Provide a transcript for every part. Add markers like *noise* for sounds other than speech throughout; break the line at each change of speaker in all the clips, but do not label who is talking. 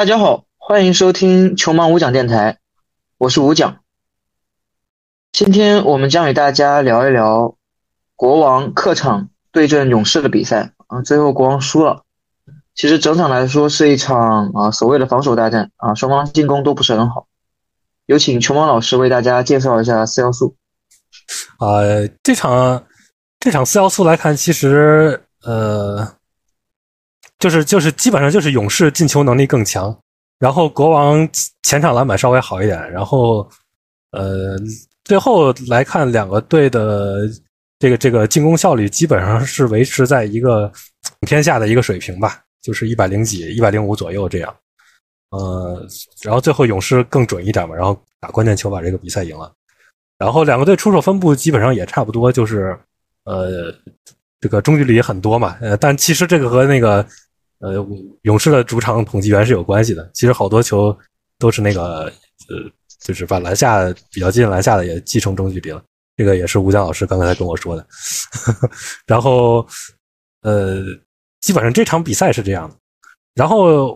大家好，欢迎收听球盲五讲电台，我是五讲。今天我们将与大家聊一聊国王客场对阵勇士的比赛啊，最后国王输了。其实整场来说是一场啊所谓的防守大战啊，双方进攻都不是很好。有请球盲老师为大家介绍一下四要素。
啊，这场这场四要素来看，其实呃。就是就是基本上就是勇士进球能力更强，然后国王前场篮板稍微好一点，然后呃最后来看两个队的这个这个进攻效率基本上是维持在一个天下的一个水平吧，就是一百零几、一百零五左右这样。呃，然后最后勇士更准一点嘛，然后打关键球把这个比赛赢了。然后两个队出手分布基本上也差不多，就是呃这个中距离很多嘛，呃但其实这个和那个。呃，勇士的主场统计员是有关系的。其实好多球都是那个，呃，就是把篮下比较近篮下的也继承中距离了。这个也是吴江老师刚才跟我说的。*laughs* 然后，呃，基本上这场比赛是这样的。然后，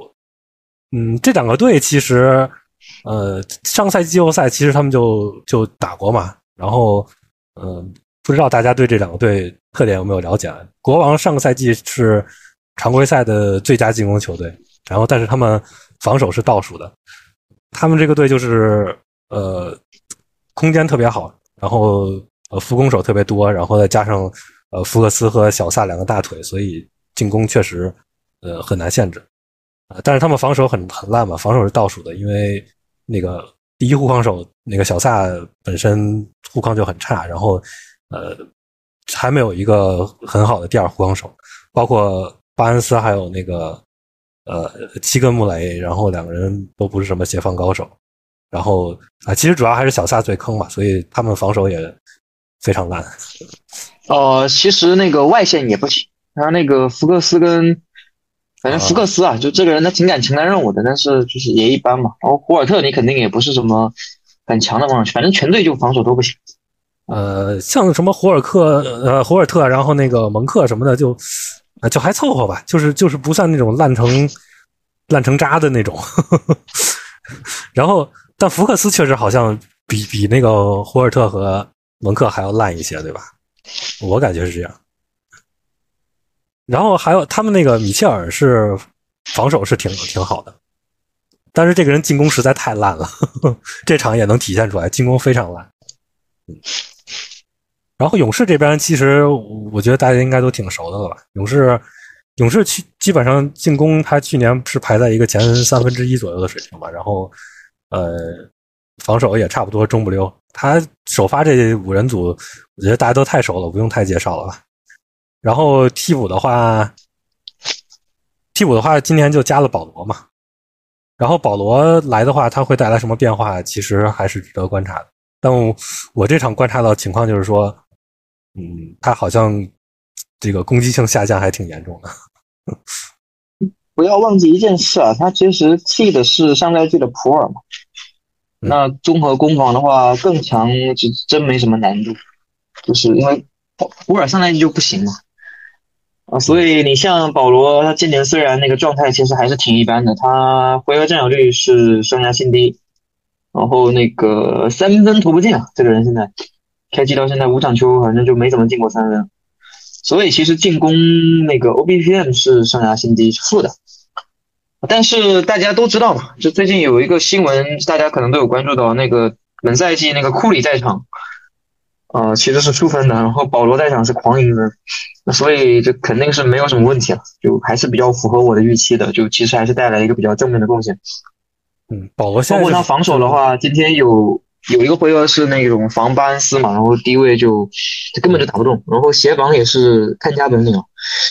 嗯，这两个队其实，呃，上赛季季后赛其实他们就就打过嘛。然后，嗯，不知道大家对这两个队特点有没有了解？国王上个赛季是。常规赛的最佳进攻球队，然后但是他们防守是倒数的。他们这个队就是呃空间特别好，然后呃副攻手特别多，然后再加上呃福克斯和小萨两个大腿，所以进攻确实呃很难限制啊。但是他们防守很很烂嘛，防守是倒数的，因为那个第一护框手那个小萨本身护框就很差，然后呃还没有一个很好的第二护框手，包括。巴恩斯还有那个呃七根穆雷，然后两个人都不是什么协防高手，然后啊，其实主要还是小萨最坑嘛，所以他们防守也非常烂。
呃，其实那个外线也不行，他那个福克斯跟反正福克斯啊，就这个人他挺敢承担任务的，但是就是也一般嘛。然后霍尔特你肯定也不是什么很强的防守，反正全队就防守都不行。
呃，像什么胡尔克呃胡尔特，然后那个蒙克什么的就。就还凑合吧，就是就是不算那种烂成烂成渣的那种。*laughs* 然后，但福克斯确实好像比比那个霍尔特和蒙克还要烂一些，对吧？我感觉是这样。然后还有他们那个米切尔是防守是挺挺好的，但是这个人进攻实在太烂了，*laughs* 这场也能体现出来，进攻非常烂。然后勇士这边其实我觉得大家应该都挺熟的了吧？勇士，勇士去基本上进攻，他去年是排在一个前三分之一左右的水平吧。然后，呃，防守也差不多中不溜。他首发这五人组，我觉得大家都太熟了，不用太介绍了吧。然后替补的话，替补的话，今年就加了保罗嘛。然后保罗来的话，他会带来什么变化？其实还是值得观察的。但我这场观察到情况就是说。嗯，他好像这个攻击性下降还挺严重的。
不要忘记一件事啊，他其实替的是上赛季的普尔嘛。那综合攻防的话更强，就真没什么难度。就是因为普尔上赛季就不行嘛，啊，所以你像保罗，他今年虽然那个状态其实还是挺一般的，他回合占有率是生涯新低，然后那个三分投不进啊，这个人现在。开季到现在五场球，反正就没怎么进过三分，所以其实进攻那个 OBPM 是生涯新低，是负的。但是大家都知道嘛，就最近有一个新闻，大家可能都有关注到，那个本赛季那个库里在场，呃，其实是出分的，然后保罗在场是狂赢分，那所以这肯定是没有什么问题了，就还是比较符合我的预期的，就其实还是带来一个比较正面的贡献。
嗯，保罗
包括他防守的话，今天有。有一个回合是那种防巴恩斯嘛，然后低位就就根本就打不动，然后协防也是看家本领。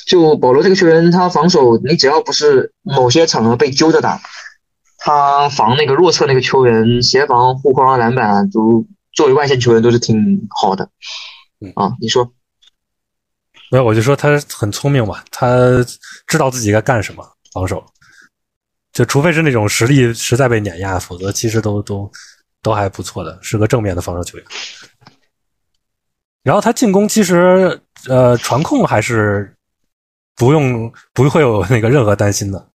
就保罗这个球员，他防守你只要不是某些场合被揪着打，他防那个弱侧那个球员，协防、护框、篮板都作为外线球员都是挺好的。啊，你说？
没有，我就说他很聪明嘛，他知道自己该干什么防守，就除非是那种实力实在被碾压，否则其实都都。都还不错的，是个正面的防守球员。然后他进攻其实，呃，传控还是不用不会有那个任何担心的。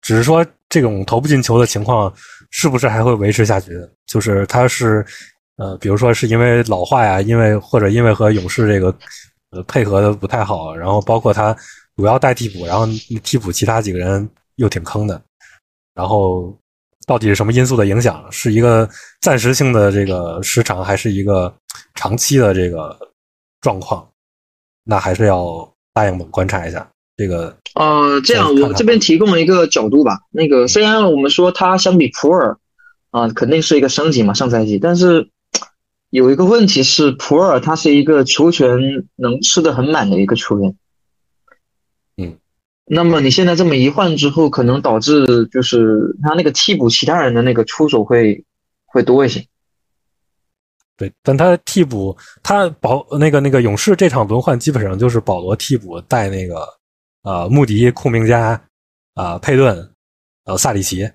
只是说这种投不进球的情况是不是还会维持下去？就是他是呃，比如说是因为老化呀，因为或者因为和勇士这个呃配合的不太好，然后包括他主要带替补，然后替补其他几个人又挺坑的，然后到底是什么因素的影响？是一个暂时性的这个时长，还是一个长期的这个状况？那还是要大样本观察一下。这个
呃，这样我这边提供一个角度吧。那个虽然我们说它相比普尔啊，肯定是一个升级嘛，上赛季，但是有一个问题是，普尔他是一个球权能吃的很满的一个球员。那么你现在这么一换之后，可能导致就是他那个替补其他人的那个出手会会多一些。
对，但他替补他保那个那个勇士这场轮换基本上就是保罗替补带那个。啊，穆迪、库明加、啊佩顿、呃萨里奇，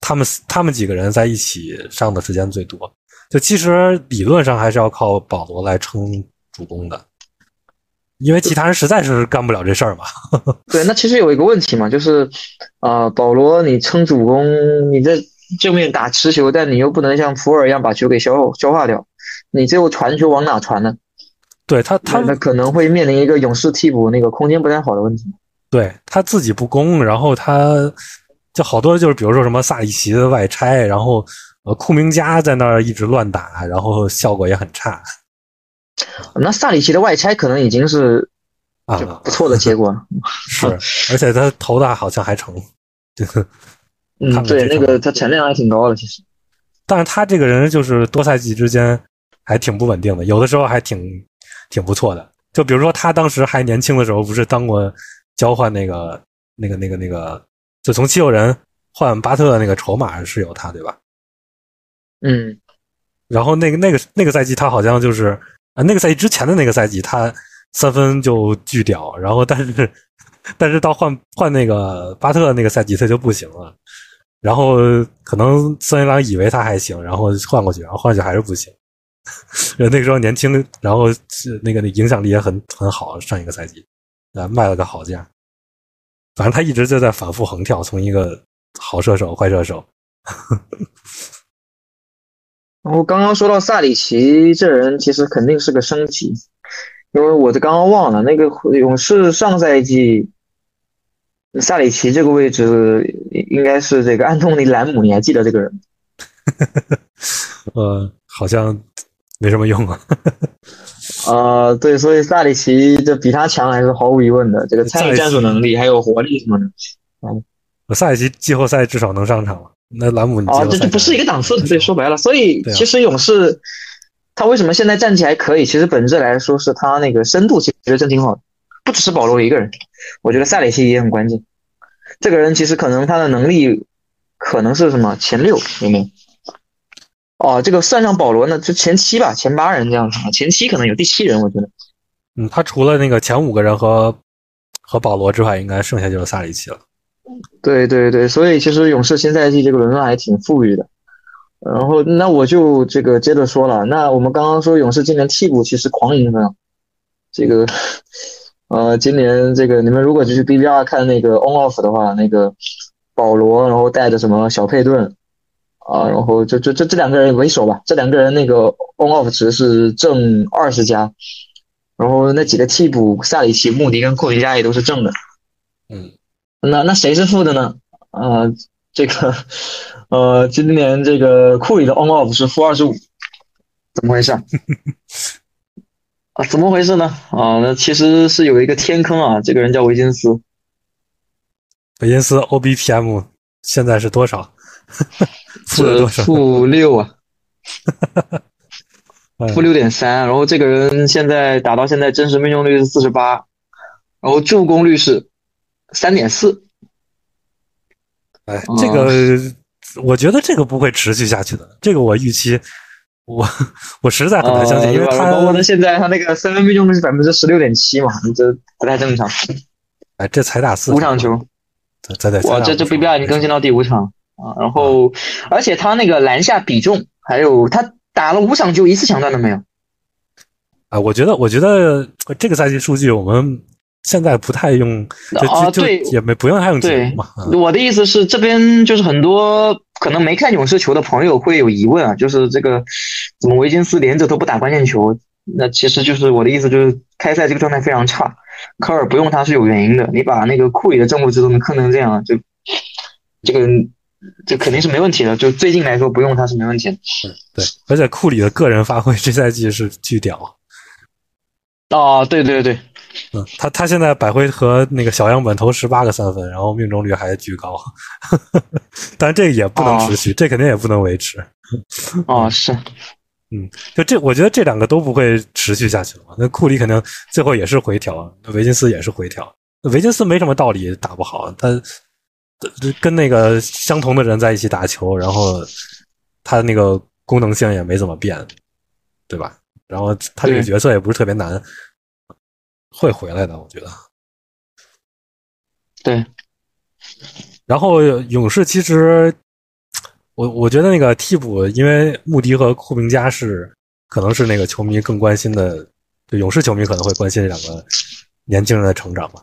他们他们几个人在一起上的时间最多。就其实理论上还是要靠保罗来撑主攻的，因为其他人实在是干不了这事儿嘛。*laughs*
对，那其实有一个问题嘛，就是啊，保罗你撑主攻，你在正面打持球，但你又不能像普尔一样把球给消消化掉，你最后传球往哪传呢？
对他，他
那可能会面临一个勇士替补那个空间不太好的问题。
对他自己不攻，然后他就好多就是，比如说什么萨里奇的外拆，然后呃库明加在那儿一直乱打，然后效果也很差。
那萨里奇的外拆可能已经是
啊
不错的结果，*laughs*
是，而且他投的好像还成，
嗯，对，那个他产量还挺高的，其实。
但是他这个人就是多赛季之间还挺不稳定的，有的时候还挺挺不错的。就比如说他当时还年轻的时候，不是当过。交换那个、那个、那个、那个，就从七六人换巴特的那个筹码是有他，对吧？
嗯。
然后那个、那个、那个赛季，他好像就是啊，那个赛季之前的那个赛季，他三分就巨屌。然后，但是，但是到换换那个巴特那个赛季，他就不行了。然后可能森林狼以为他还行，然后换过去，然后换过去还是不行。*laughs* 那个时候年轻，然后是那个那影响力也很很好。上一个赛季。啊，卖了个好价，反正他一直就在反复横跳，从一个好射手、坏射手。
然后刚刚说到萨里奇这人，其实肯定是个升级，因为我这刚刚忘了，那个勇士上赛季萨里奇这个位置应该是这个安东尼兰姆，你还记得这个人？*laughs*
呃，好像没什么用啊。
啊，*laughs* 对，所以萨里奇这比他强还是毫无疑问的。这个参与战术能力还有活力什么的，
嗯，萨里奇季后赛至少能上场了。那兰姆
啊，这就不是一个档次的。对，说白了，所以其实勇士他为什么现在战绩还可以？其实本质来说是他那个深度其实真挺好的，不只是保罗一个人，我觉得萨里奇也很关键。这个人其实可能他的能力可能是什么前六有没有？哦，这个算上保罗呢，就前七吧，前八人这样子前七可能有第七人，我觉得。
嗯，他除了那个前五个人和和保罗之外，应该剩下就是萨里奇了。
对对对，所以其实勇士新赛季这个轮换还挺富裕的。然后那我就这个接着说了，那我们刚刚说勇士今年替补其实狂赢的，这个呃，今年这个你们如果就是 B B R 看那个 On Off 的话，那个保罗然后带着什么小佩顿。啊，然后就就这这两个人为首吧，这两个人那个 on off 值是正二十加，然后那几个替补萨里奇、穆迪跟库里加也都是正的，
嗯，
那那谁是负的呢？呃，这个呃，今年这个库里的 on off 是负二十五，怎么回事？*laughs* 啊，怎么回事呢？啊，那其实是有一个天坑啊，这个人叫维金斯，
维金斯 O B P M 现在是多少？*laughs*
是负六啊，*laughs* 负六点三。然后这个人现在打到现在真实命中率是四十八，然后助攻率是三点四。
哎，这个我觉得这个不会持续下去的。这个我预期，我我实在很难相信，因为他
包括他现在他那个三分命中率是百分之十六点七嘛，这不太正常。*laughs*
哎，这才打四
五场球，哇，这这 B B I 已经更新到第五场。啊，然后，而且他那个篮下比重，还有他打了五场就一次抢断都没有。
啊，我觉得，我觉得这个赛季数据我们现在不太用，就
啊
就就
对
也没不用太用
对我的意思是，这边就是很多可能没看勇士球的朋友会有疑问啊，就是这个怎么维金斯连着都不打关键球？那其实就是我的意思，就是开赛这个状态非常差，科尔不用他是有原因的。你把那个库里的正负值都能坑成这样，就这个这肯定是没问题的。就最近来说，不用他是没问题的。
对，而且库里的个人发挥这赛季是巨屌。
哦，对对对，
嗯，他他现在百回合那个小样本投十八个三分，然后命中率还巨高，*laughs* 但这个也不能持续，这肯定也不能维持。
哦是，嗯
就这，我觉得这两个都不会持续下去了。那库里肯定最后也是回调，维金斯也是回调。维金斯没什么道理打不好，他跟那个相同的人在一起打球，然后他那个功能性也没怎么变，对吧？然后他这个角色也不是特别难，会回来的，我觉得。
对，
然后勇士其实，我我觉得那个替补，因为穆迪和库明加是可能是那个球迷更关心的，就勇士球迷可能会关心这两个年轻人的成长吧。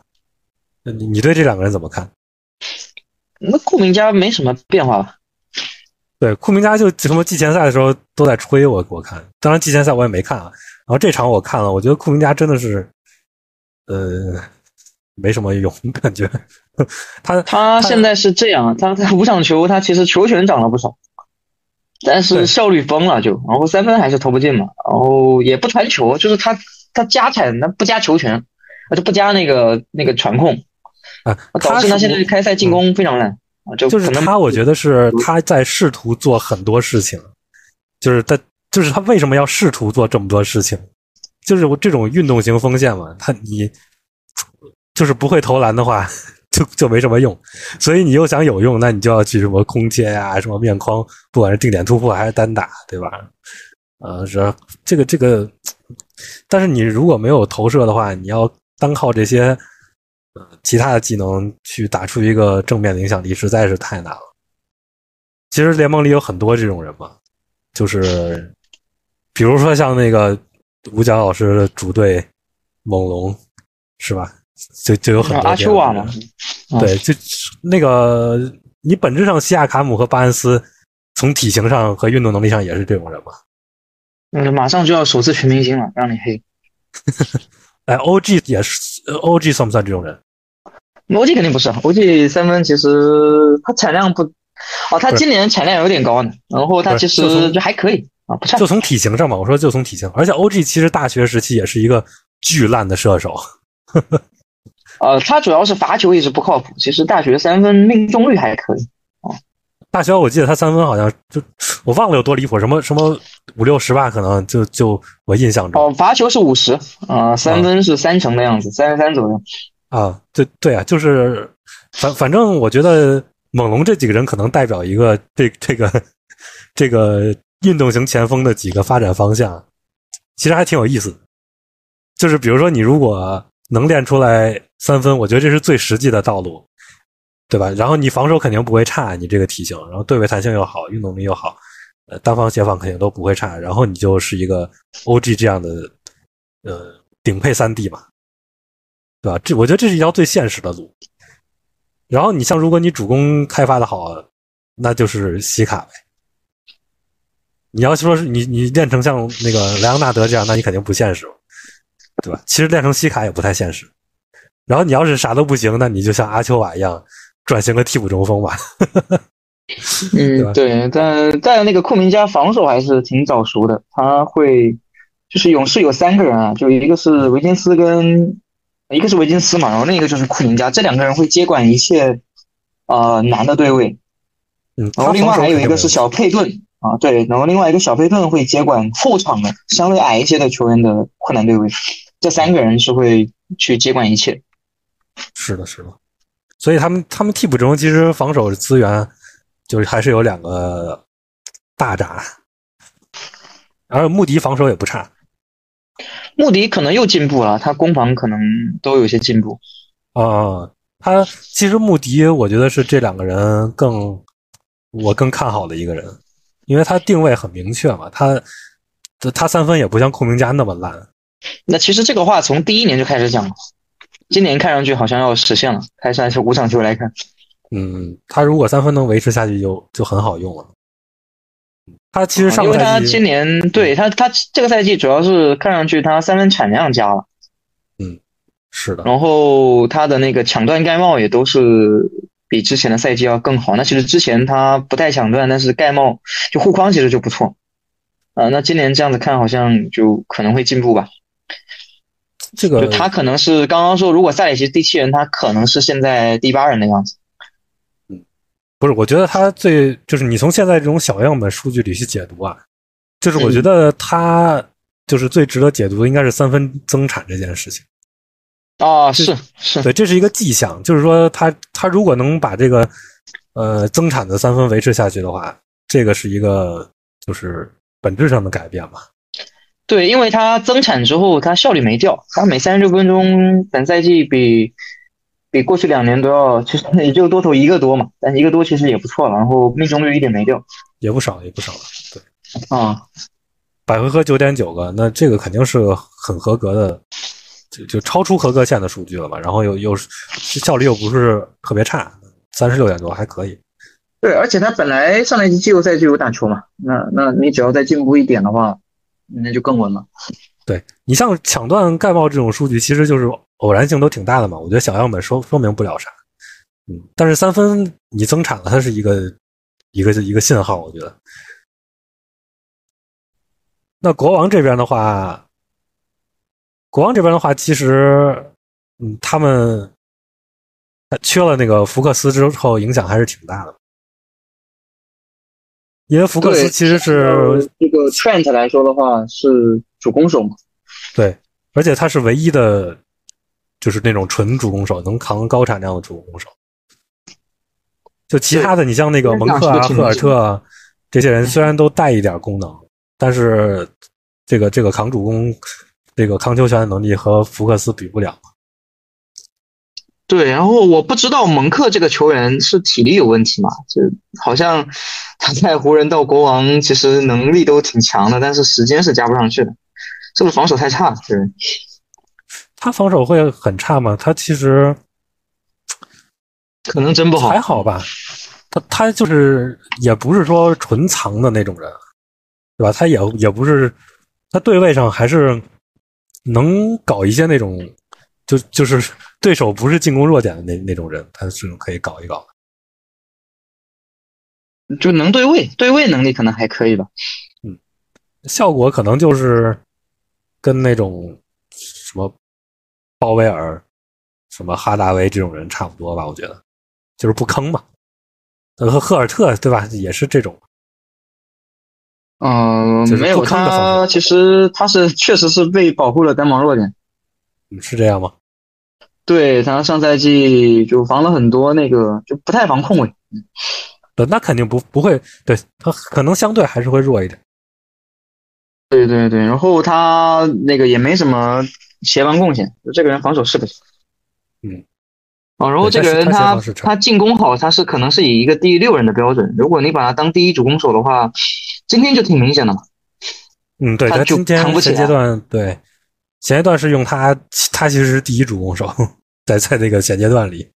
那你你对这两个人怎么看？
那库明加没什么变化吧？
对，库明加就什么季前赛的时候都在吹我，我看，当然季前赛我也没看啊。然后这场我看了，我觉得库明加真的是，呃，没什么用，*laughs* 感觉。他
他现在是这样，他他五场球，他其实球权涨了不少，但是效率崩了就，然后三分还是投不进嘛，然后也不传球，就是他他加产，他不加球权，他就不加那个那个传控，
啊，
导致他现在开赛进攻非常烂啊，就
就是他，我觉得是他在试图做很多事情，就是他就是他为什么要试图做这么多事情，就是我这种运动型锋线嘛，他你就是不会投篮的话，就就没什么用，所以你又想有用，那你就要去什么空切呀、什么面框，不管是定点突破还是单打，对吧？呃，是这个这个，但是你如果没有投射的话，你要单靠这些呃其他的技能去打出一个正面的影响力，实在是太难了。其实联盟里有很多这种人嘛，就是比如说像那个吴江老师的主队猛龙，是吧？就就有很多
阿丘瓦嘛，
对，就那个你本质上西亚卡姆和巴恩斯从体型上和运动能力上也是这种人嘛。
嗯，马上就要首次全明星了，让你黑。*laughs*
哎，OG 也是呃，OG 算不算这种人
？OG 肯定不是，OG 三分其实他产量不，哦，他今年产量有点高呢，然后他其实就还可以啊，不差
就。从体型上嘛，我说就从体型，而且 OG 其实大学时期也是一个巨烂的射手，*laughs*
呃，他主要是罚球一直不靠谱，其实大学三分命中率还可以。
大学我记得他三分好像就我忘了有多离谱，什么什么五六十吧，可能就就我印象中
哦，罚球是五十，啊，三分是三成的样子，三十三左右。
啊，对对啊，就是反反正我觉得猛龙这几个人可能代表一个这这个这个运动型前锋的几个发展方向，其实还挺有意思。就是比如说你如果能练出来三分，我觉得这是最实际的道路，对吧？然后你防守肯定不会差，你这个体型，然后对位弹性又好，运动力又好，呃，单防协防肯定都不会差，然后你就是一个 OG 这样的呃顶配三 D 嘛，对吧？这我觉得这是一条最现实的路。然后你像如果你主攻开发的好，那就是西卡呗。你要说是你你练成像那个莱昂纳德这样，那你肯定不现实，对吧？其实练成西卡也不太现实。然后你要是啥都不行，那你就像阿丘瓦一样转型个替补中锋吧。*laughs*
嗯，对，但但那个库明加防守还是挺早熟的，他会就是勇士有三个人啊，就一个是维金斯跟一个是维金斯嘛，然后另一个就是库明加，这两个人会接管一切呃难的对位，
嗯，
然后另外还有一个是
小。
小佩顿啊，对，然后另外一个小费顿会接管后场的相对矮一些的球员的困难对位，这三个人是会去接管一切。
是的，是的。所以他们他们替补中其实防守资源就是还是有两个大闸，而穆迪防守也不差
穆迪可能又进步了，他攻防可能都有些进步。
啊、他其实穆迪我觉得是这两个人更我更看好的一个人，因为他定位很明确嘛，他他三分也不像库明加那么烂，
那其实这个话从第一年就开始讲了。今年看上去好像要实现了，开赛是五场球来看。
嗯，他如果三分能维持下去，就就很好用了。他其实上
因为他今年对他他这个赛季主要是看上去他三分产量加了，
嗯，是的。
然后他的那个抢断盖帽也都是比之前的赛季要更好。那其实之前他不太抢断，但是盖帽就护框其实就不错。啊，那今年这样子看好像就可能会进步吧。
这个
他可能是刚刚说，如果塞里奇第七人，他可能是现在第八人的样子。
嗯不是，我觉得他最就是你从现在这种小样本数据里去解读啊，就是我觉得他就是最值得解读的应该是三分增产这件事情。
啊，是是，
对，这是一个迹象，就是说他他如果能把这个呃增产的三分维持下去的话，这个是一个就是本质上的改变吧。
对，因为他增产之后，他效率没掉，他每三十六分钟本赛季比。比过去两年都要，其实 *laughs* 也就多投一个多嘛，但一个多其实也不错了。然后命中率一点没掉，
也不少，也不少了。对，
啊，
百回合九点九个，那这个肯定是个很合格的，就就超出合格线的数据了嘛。然后又又效率又不是特别差，三十六点多还可以。
对，而且他本来上一季季后赛就有打球嘛，那那你只要再进步一点的话，那就更稳了。
对你像抢断盖帽这种数据，其实就是。偶然性都挺大的嘛，我觉得小样本说说明不了啥，嗯，但是三分你增产了，它是一个一个一个信号，我觉得。那国王这边的话，国王这边的话，其实，嗯，他们缺了那个福克斯之后，影响还是挺大的，因为福克斯其实是
这个 Trent 来说的话是主攻手嘛，
对，而且他是唯一的。就是那种纯主攻手，能扛高产量的主攻手。就其他的，你像那个蒙克啊、赫尔特啊，这些人虽然都带一点功能，但是这个这个扛主攻、这个扛球权的能力和福克斯比不了。
对，然后我不知道蒙克这个球员是体力有问题吗？就好像他在湖人到国王，其实能力都挺强的，但是时间是加不上去的，是不是防守太差对？
他防守会很差吗？他其实
可能真不好，
还好吧。他他就是也不是说纯藏的那种人，对吧？他也也不是，他对位上还是能搞一些那种，就就是对手不是进攻弱点的那那种人，他是可以搞一搞
的，就能对位，对位能力可能还可以吧。
嗯，效果可能就是跟那种什么。鲍威尔、什么哈达威这种人差不多吧？我觉得就是不坑嘛。和赫尔特对吧？也是这种。
嗯，没有他，其实他是确实是被保护了单防弱点。
嗯，是这样吗？
对他上赛季就防了很多那个，就不太防控位。
对，那肯定不不会，对他可能相对还是会弱一点。
对对对，然后他那个也没什么。协防贡献，就这个人防守是不行。
嗯，
哦，然后这个人他他进攻好，他是可能是以一个第六人的标准。如果你把他当第一主攻手的话，今天就挺明显的嘛。
嗯，对，他今天前阶段对前阶段是用他，他其实是第一主攻手，在在那个前阶段里，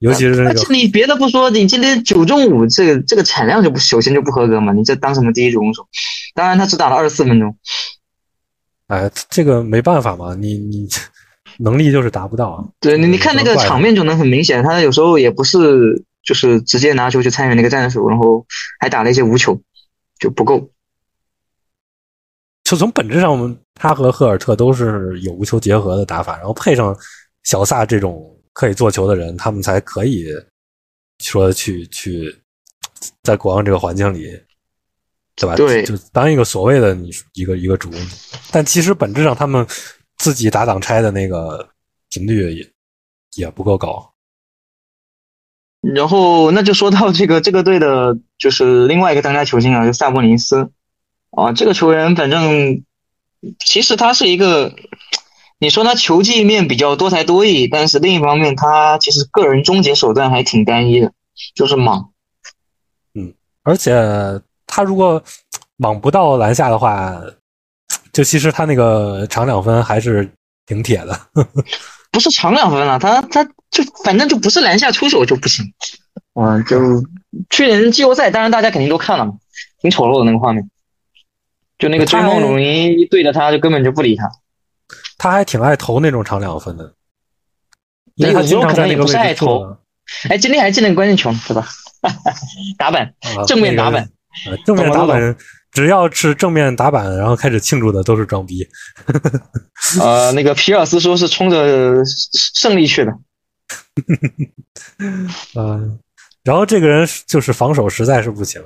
尤其是那个
你别的不说，你今天九中五这个这个产量就不首先就不合格嘛，你这当什么第一主攻手？当然他只打了二十四分钟。
哎，这个没办法嘛，你你能力就是达不到。
对你，你看那个场面就能很明显，他有时候也不是就是直接拿球去参与那个战术，然后还打了一些无球，就不够。
就从本质上，我们他和赫尔特都是有无球结合的打法，然后配上小萨这种可以做球的人，他们才可以说去去在国王这个环境里。对吧？
对，
就当一个所谓的你一个一个主攻，但其实本质上他们自己打挡拆的那个频率也也不够高。
然后那就说到这个这个队的，就是另外一个当家球星啊，就萨博尼斯啊，这个球员反正其实他是一个，你说他球技面比较多才多艺，但是另一方面他其实个人终结手段还挺单一的，就是莽。
嗯，而且。他如果莽不到篮下的话，就其实他那个长两分还是挺铁的。
呵 *laughs* 呵不是长两分了，他他就反正就不是篮下出手就不行。嗯，就去年季后赛，当然大家肯定都看了嘛，挺丑陋的那个画面，就那个追梦鲁尼对着他就根本就不理他。
他还挺爱投那种长两分的，
因为
他经常
可能也不是爱投。哎，今天还记得关键球是吧？*laughs* 打板，正面打板，
正面打板。只要是正面打板，然后开始庆祝的都是装逼。*laughs*
呃，那个皮尔斯说是冲着胜利去的。
嗯，*laughs* 然后这个人就是防守实在是不行，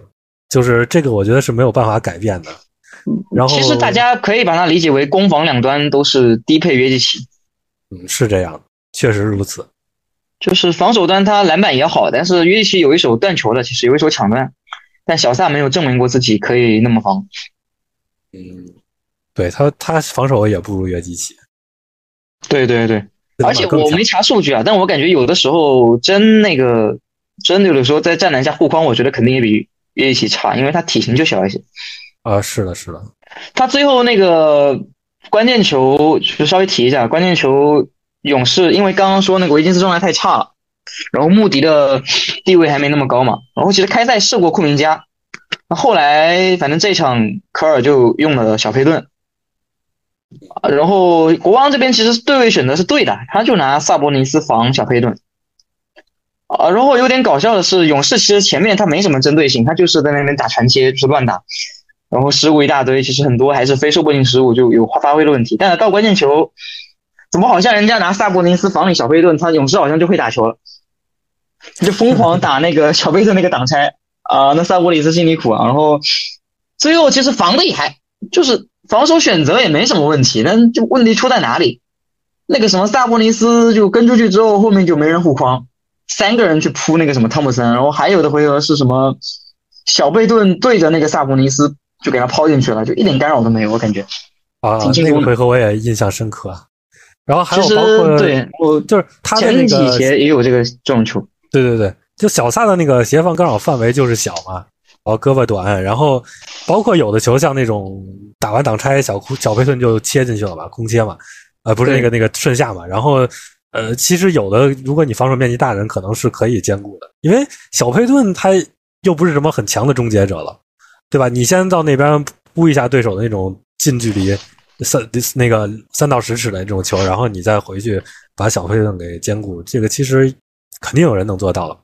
就是这个我觉得是没有办法改变的。然后
其实大家可以把它理解为攻防两端都是低配约基奇。
嗯，是这样，确实如此。
就是防守端他篮板也好，但是约基奇有一手断球的，其实有一手抢断。但小萨没有证明过自己可以那么防，
嗯，对他，他防守也不如约基奇。
对对对，而且我没查数据啊，但我感觉有的时候真那个真有的时候在站篮下护框，我觉得肯定也比约基奇差，因为他体型就小一些。
啊，是的，是的。
他最后那个关键球就稍微提一下，关键球勇士因为刚刚说那个维金斯状态太差了。然后穆迪的地位还没那么高嘛，然后其实开赛试过库明加，那后来反正这场科尔就用了小佩顿，然后国王这边其实对位选择是对的，他就拿萨博尼斯防小佩顿，啊，然后有点搞笑的是勇士其实前面他没什么针对性，他就是在那边打传切就是乱打，然后失误一大堆，其实很多还是非受迫性失误就有发挥的问题，但是到关键球，怎么好像人家拿萨博尼斯防你小佩顿，他勇士好像就会打球了。*laughs* 就疯狂打那个小贝的那个挡拆啊，那萨博里斯心里苦啊。然后最后其实防的也还就是防守选择也没什么问题，但就问题出在哪里？那个什么萨博尼斯就跟出去之后，后面就没人护框，三个人去扑那个什么汤姆森，然后还有的回合是什么小贝顿对着那个萨博尼斯就给他抛进去了，就一点干扰都没有，我感觉
啊，那个回合我也印象深刻。然后还有包
括对，我
就是他的那
个前也有这个这种球。
对对对，就小萨的那个协防干扰范围就是小嘛，然后胳膊短，然后包括有的球像那种打完挡拆，小库小佩顿就切进去了吧，空切嘛，呃，不是那个那个顺下嘛，然后呃，其实有的如果你防守面积大人可能是可以兼顾的，因为小佩顿他又不是什么很强的终结者了，对吧？你先到那边扑一下对手的那种近距离三那个三到十尺的那种球，然后你再回去把小佩顿给兼顾，这个其实。肯定有人能做到了。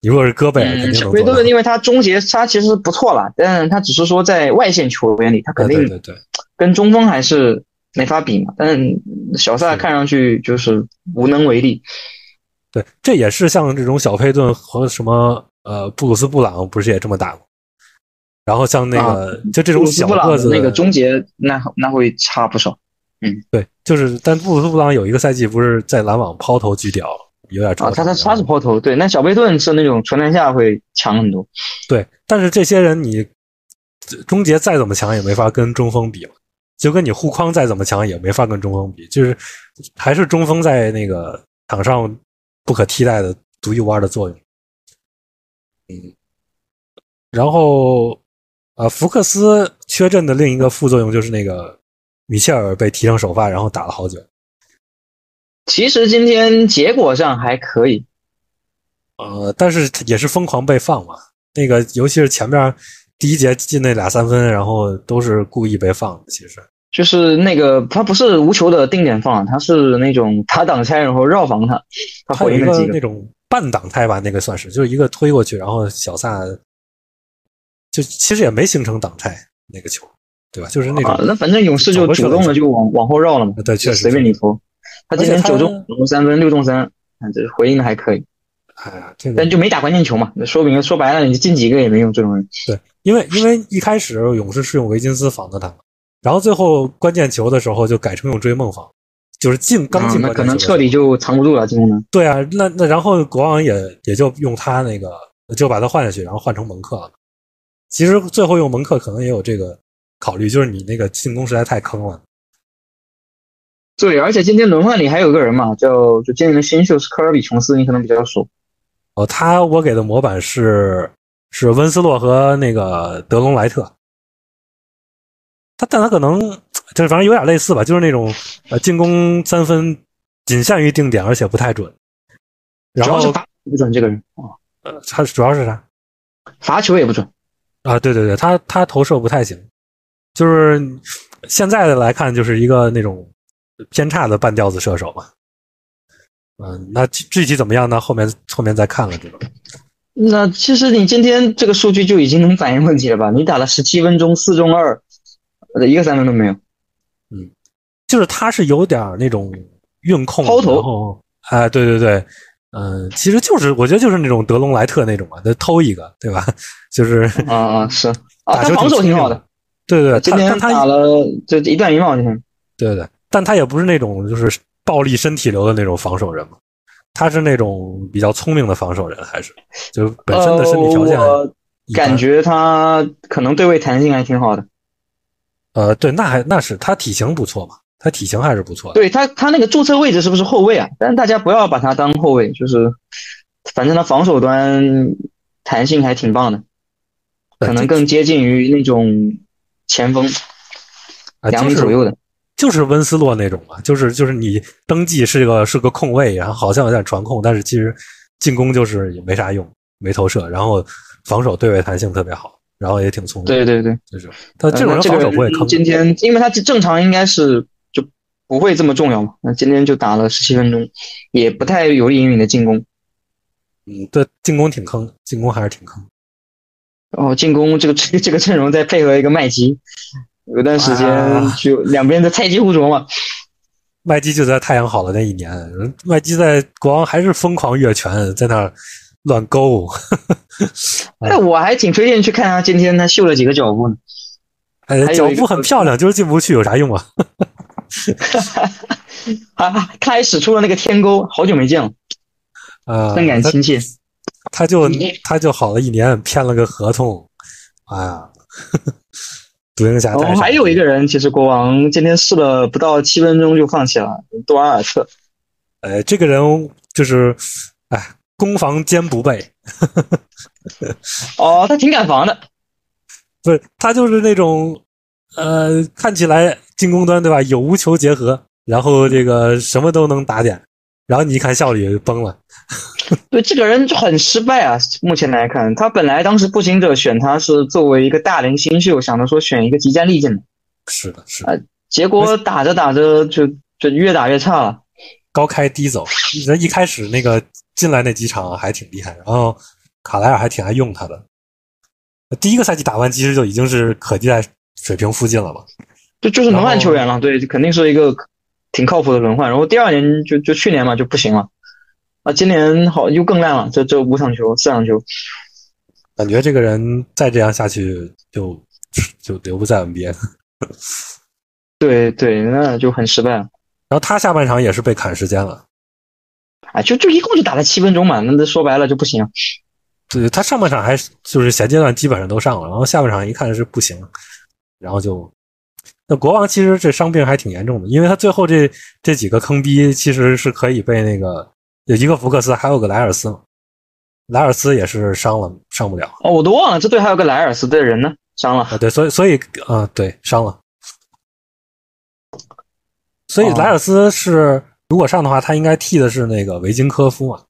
你如果是戈贝尔，肯定能做到。
因为他终结他其实不错了，但他只是说在外线球员里，他肯定
对对对，
跟中锋还是没法比嘛。但小萨看上去就是无能为力。
对，这也是像这种小佩顿和什么呃布鲁斯布朗不是也这么打过？然后像那个就这种小个子
那个终结，那那会差不少。嗯，
对，就是但布鲁斯布朗有一个赛季不是在篮网抛投巨屌。有点
啊，他他他是抛投，对，那小贝顿是那种纯篮下会强很多，
对，但是这些人你终结再怎么强也没法跟中锋比就跟你护框再怎么强也没法跟中锋比，就是还是中锋在那个场上不可替代的独一无二的作用。嗯，然后啊，福克斯缺阵的另一个副作用就是那个米切尔被提成首发，然后打了好久。
其实今天结果上还可以，
呃，但是也是疯狂被放嘛。那个尤其是前面第一节进那俩三分，然后都是故意被放的。其实
就是那个他不是无球的定点放，他是那种他挡拆然后绕防他，他回
一个那种半挡拆吧，那个算是就是一个推过去，然后小萨就其实也没形成挡拆那个球，对吧？就是那种
那反正勇士就主动的就往往后绕了嘛，
对，确实
随便你投。他今天九中三分六中三，嗯，这回应的还可以。
哎呀，这个
但就没打关键球嘛，那说明说白了，你进几个也没用。这种人
对，因为因为一开始勇士是用维金斯防的他，然后最后关键球的时候就改成用追梦防，就是进刚进
那可能彻底就藏不住了进攻端。
对啊，那那然后国王也也就用他那个就把他换下去，然后换成蒙克了。其实最后用蒙克可能也有这个考虑，就是你那个进攻实在太坑了。
对，而且今天轮换里还有个人嘛，叫就今年的新秀是科尔比琼斯，你可能比较熟。
哦，他我给的模板是是温斯洛和那个德隆莱特。他但他可能就是反正有点类似吧，就是那种呃进攻三分仅限于定点，而且不太准。然后
主要是罚不准这个人啊，
呃，他主要是啥
罚球也不准。
啊？对对对，他他投射不太行，就是现在的来看，就是一个那种偏差的半吊子射手嘛。嗯，那具具体怎么样呢？后面后面再看了这个。
那其实你今天这个数据就已经能反映问题了吧？你打了十七分钟，四中二，呃，一个三分都没有。
嗯就是他是有点那种运控，
抛投
哎，对对对，嗯、其实就是我觉得就是那种德隆莱特那种嘛，他偷一个，对吧？*laughs* 就是
啊啊是啊，他防守
挺
挺好的，
对对对，
今天
他
打了这一段一帽，今天
对对对，但他也不是那种就是暴力身体流的那种防守人嘛，他是那种比较聪明的防守人，还是就是本身的身体条件
感觉他可能对位弹性还挺好的。
呃，对，那还那是他体型不错嘛，他体型还是不错的。
对他，他那个注册位置是不是后卫啊？但是大家不要把他当后卫，就是反正他防守端弹性还挺棒的，可能更接近于那种前锋
啊，
两米左右的。
就是温斯洛那种嘛，就是就是你登记是个是个控卫，然后好像有点传控，但是其实进攻就是也没啥用，没投射，然后防守对位弹性特别好，然后也挺聪明。
对，对对，
就是他这种人防守不会坑。
今天，因为他正常应该是就不会这么重要嘛，那今天就打了十七分钟，也不太有利于你的进攻。
嗯，对，进攻挺坑，进攻还是挺坑。
然后进攻这个这个这个阵容再配合一个麦基，有段时间
啊
就两边的菜鸡互啄嘛。
麦基就在太阳好了那一年，麦基在国王还是疯狂越权，在那儿乱勾。*laughs*
哎，我还挺推荐去看他今天他秀了几个脚步呢。
哎，脚步很漂亮，就是进不去，有啥用啊？
啊，*laughs* 他还使出了那个天钩，好久没见了，
啊，
深感亲切。
他就他就好了一年，骗了个合同，哎呀，独行侠太
哦，还有一个人，其实国王今天试了不到七分钟就放弃了，杜瓦尔特。
哎，这个人就是，哎，攻防兼不备，
哦，他挺敢防的。
不是他就是那种，呃，看起来进攻端对吧，有无球结合，然后这个什么都能打点，然后你一看效率崩了，*laughs*
对，这个人就很失败啊。目前来看，他本来当时步行者选他是作为一个大龄新秀，想着说选一个即战力进的，
是的，是的，
结果打着打着就就越打越差了。
高开低走，人一开始那个进来那几场还挺厉害，然后卡莱尔还挺爱用他的。第一个赛季打完，其实就已经是可替代水平附近了嘛。
就就是轮换球员了，对，肯定是一个挺靠谱的轮换。然后第二年就就去年嘛就不行了，啊，今年好又更烂了，这这五场球四场球，
感觉这个人再这样下去就就留不在 NBA。
对对，那就很失败了。
然后他下半场也是被砍时间了，
啊，就就一共就打了七分钟嘛，那这说白了就不行。
对他上半场还就是衔接段基本上都上了，然后下半场一看是不行，然后就那国王其实这伤病还挺严重的，因为他最后这这几个坑逼其实是可以被那个有一个福克斯，还有个莱尔斯嘛，莱尔斯也是伤了，上不了
哦，我都忘了这队还有个莱尔斯的人呢，伤了。
啊，对，所以所以啊、对，伤了，所以
哦
莱尔斯是如果上的话，他应该替的是那个维金科夫嘛。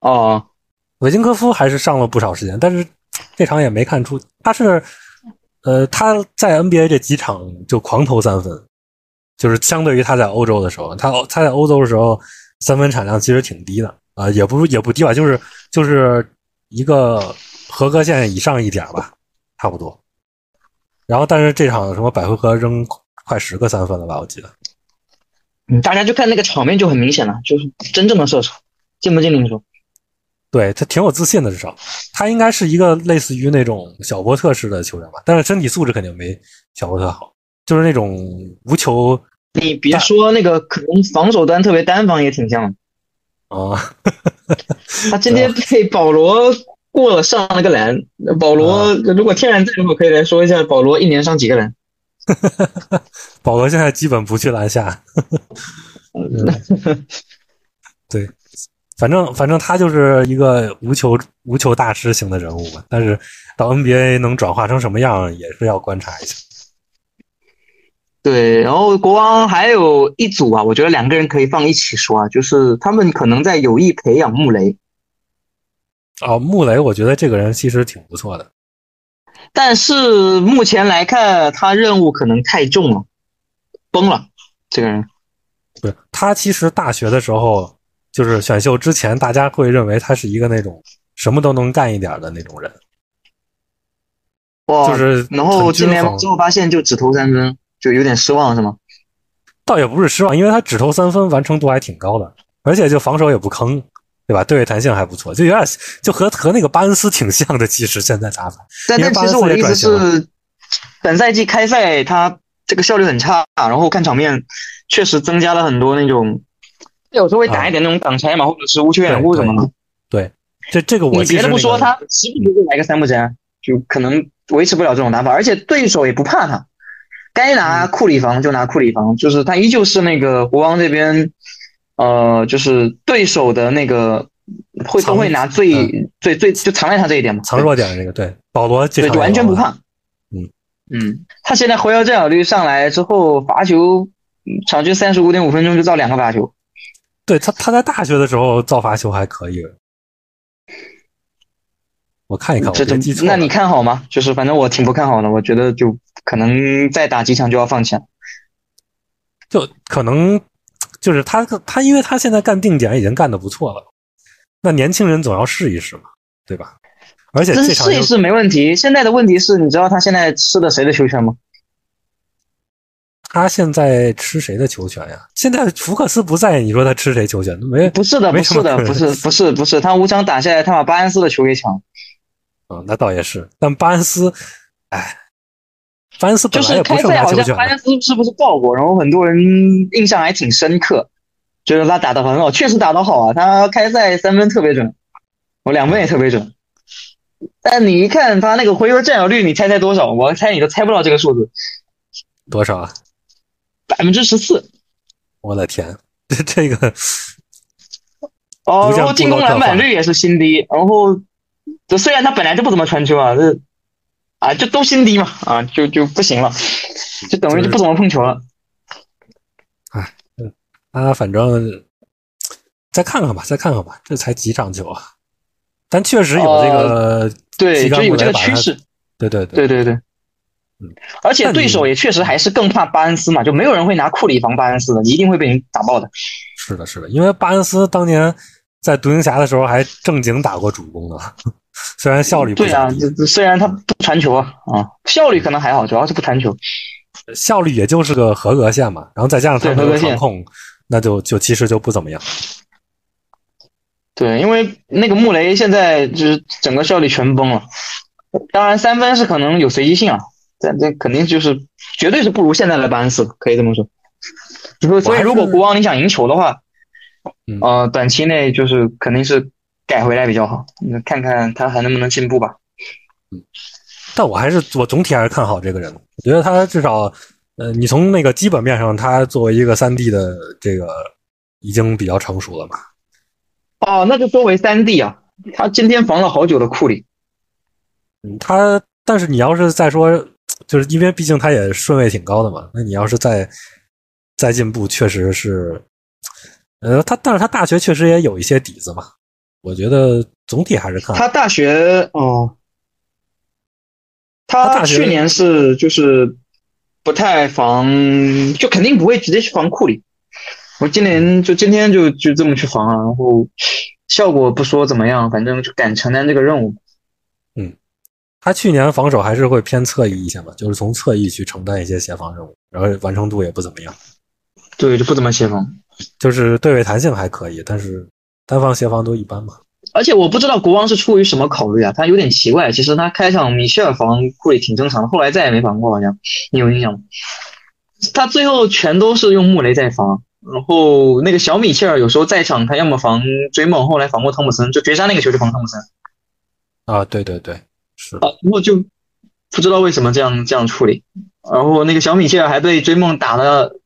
哦，
维金科夫还是上了不少时间，但是这场也没看出他是，呃，他在 NBA 这几场就狂投三分，就是相对于他在欧洲的时候，他他在欧洲的时候三分产量其实挺低的啊、也不也不低吧，就是就是一个合格线以上一点吧，差不多。然后但是这场什么百回合扔快十个三分了吧，我记得。
嗯，大家就看那个场面就很明显了，就是真正的射手，进不进你说？
对他挺有自信的，至少他应该是一个类似于那种小波特式的球员吧，但是身体素质肯定没小波特好，就是那种无球
你别说那个，可能防守端特别单防也挺像的。
啊、*laughs*
他今天被保罗过了上了个篮，保罗如果天然在的话，可以来说一下保罗一年上几个篮。*laughs*
保罗现在基本不去篮下，*laughs* 嗯对，反正反正他就是一个无球无球大师型的人物吧，但是到 NBA 能转化成什么样，也是要观察一下。
对，然后国王还有一组啊，我觉得两个人可以放一起说啊，就是他们可能在有意培养穆雷。
哦，穆雷，我觉得这个人其实挺不错的，
但是目前来看，他任务可能太重了，崩了。这个人
不是他，其实大学的时候就是选秀之前，大家会认为他是一个那种什么都能干一点的那种人。
哇，
就是
然后今年
很均衡
之后发现就只投三分，就有点失望是吗？
倒也不是失望，因为他只投三分，完成度还挺高的，而且就防守也不坑，对吧？对位弹性还不错，就有点就和和那个巴恩斯挺像的。其实现在打法，
但但
因为巴恩斯
其实我的意思是，本赛季开赛他这个效率很差，然后看场面确实增加了很多那种，有时候会打一点那种挡拆嘛，或者是无球掩护什么的。
对这这个我
别的不说，他时不时就来个三不沾，就可能维持不了这种打法，而且对手也不怕他，该
嗯。
拿库里防就拿库里防，就是他依旧是那个国王这边，呃，就是对手的那个会都会拿最、最最就藏在他这一点嘛，
藏弱点的那个，对。保罗这
对，就完全不怕。
嗯。
嗯，他现在回合占有率上来之后，罚球嗯场均三十五点五分钟就造两个罚球。
对他他在大学的时候造罚球还可以。我看一看，我
这。那你看好吗？就是反正我挺不看好的，我觉得就可能再打几场就要放弃了。
就可能就是他他，因为他现在干定点已经干的不错了，那年轻人总要试一试嘛，对吧？而且
这
这场又
试一试没问题。现在的问题是，你知道他现在吃的谁的球权吗？
他现在吃谁的球权呀？现在福克斯不在，你说他吃谁球权？没
不是的，不是的，不是，不是，不是，他五场打下来，他把巴恩斯的球给抢了。
啊、那倒也是。但巴恩斯，哎，巴恩斯本来
就是
也不是
开赛好像巴恩，斯是不是爆过？然后很多人印象还挺深刻，觉得他打得很好，确实打得好啊。他开赛三分特别准，我两分也特别准。但你一看他那个回合占有率，你猜猜多少？我猜你都猜不到这个数字，
多少啊？
百分之十四。
我的天，这这个
哦，然后进攻篮板率也是新低，然后这虽然他本来就不怎么传球啊，这啊就都心低嘛，啊就就不行了，就等于就不怎么碰球了。
哎啊，反正再看看吧，再看看吧，这才几场球啊！但确实有这个，
对，就有这个趋势。
对对对，
对对对，
嗯，
而且对手也确实还是更怕巴恩斯嘛，就没有人会拿库里防巴恩斯的，你一定会被人打爆的。
是的，是的，因为巴恩斯当年在独行侠的时候还正经打过主攻呢，虽然效率不
对啊，这这虽然他不传球啊，啊，效率可能还好，主要是不传球。
效率也就是个合格线嘛，然后再加上他没有
对合格线
传控，那就就其实就不怎么样。
对，因为那个穆雷现在就是整个效率全崩了。当然，三分是可能有随机性啊，但这肯定就是绝对是不如现在的巴恩斯，可以这么说。所以，所以如果国王你想赢球的话，
嗯
呃，短期内就是肯定是改回来比较好。那看看他还能不能进步吧。
嗯但我还是我总体还是看好这个人，我觉得他至少，呃，你从那个基本面上，他作为一个三 D 的这个已经比较成熟了嘛。
哦，那就作为三 D 啊，他今天防了好久的库里。
嗯，他但是你要是再说，就是因为毕竟他也顺位挺高的嘛，那你要是再再进步，确实是，呃，他但是他大学确实也有一些底子嘛，我觉得总体还是看好。
他大学哦，他去年是就是不太防，就肯定不会直接去防库里。我今年就今天就就这么去防了，然后效果不说怎么样，反正就敢承担这个任务。
嗯他去年防守还是会偏侧翼一些嘛，就是从侧翼去承担一些协防任务，然后完成度也不怎么样，
对，就不怎么协防。
就是对位弹性还可以，但是单方协防都一般嘛。
而且我不知道国王是出于什么考虑啊，他有点奇怪。其实他开场米切尔防库里挺正常的，后来再也没防过，好像你有印象吗？他最后全都是用穆雷在防，然后那个小米切尔有时候在场，他要么防追梦，后来防过汤普森，就绝杀那个球就防汤普森
啊，对对对，是
啊，然后就不知道为什么这样这样处理。然后那个小米切尔还被追梦打了，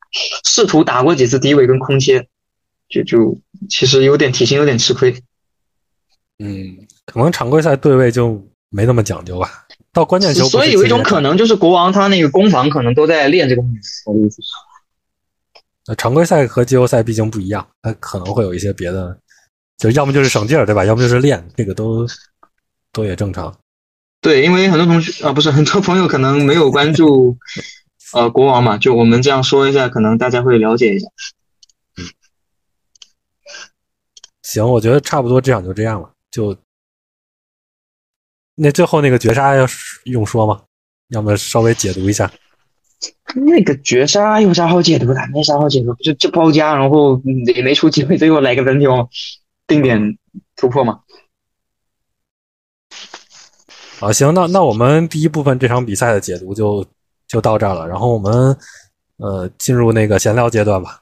试图打过几次低位跟空切，就就其实有点体型有点吃亏。
嗯，可能常规赛对位就没那么讲究吧。到关键球，
所以有一种可能就是国王他那个攻防可能都在练这个意思。我的意思是，
那常规赛和季后赛毕竟不一样，他可能会有一些别的，就要么就是省劲儿，对吧？要么就是练，这个都都也正常。
对，因为很多同学啊，不是很多朋友可能没有关注呃国王嘛，就我们这样说一下，可能大家会了解一下。
行，我觉得差不多，这场就这样了，就。那最后那个绝杀要用说吗？要么稍微解读一下。
那个绝杀有啥好解读的？没啥好解读，就就包夹，然后也没出机会，最后来个单挑，定点突破嘛。
好，行，那那我们第一部分这场比赛的解读就就到这儿了，然后我们呃进入那个闲聊阶段吧。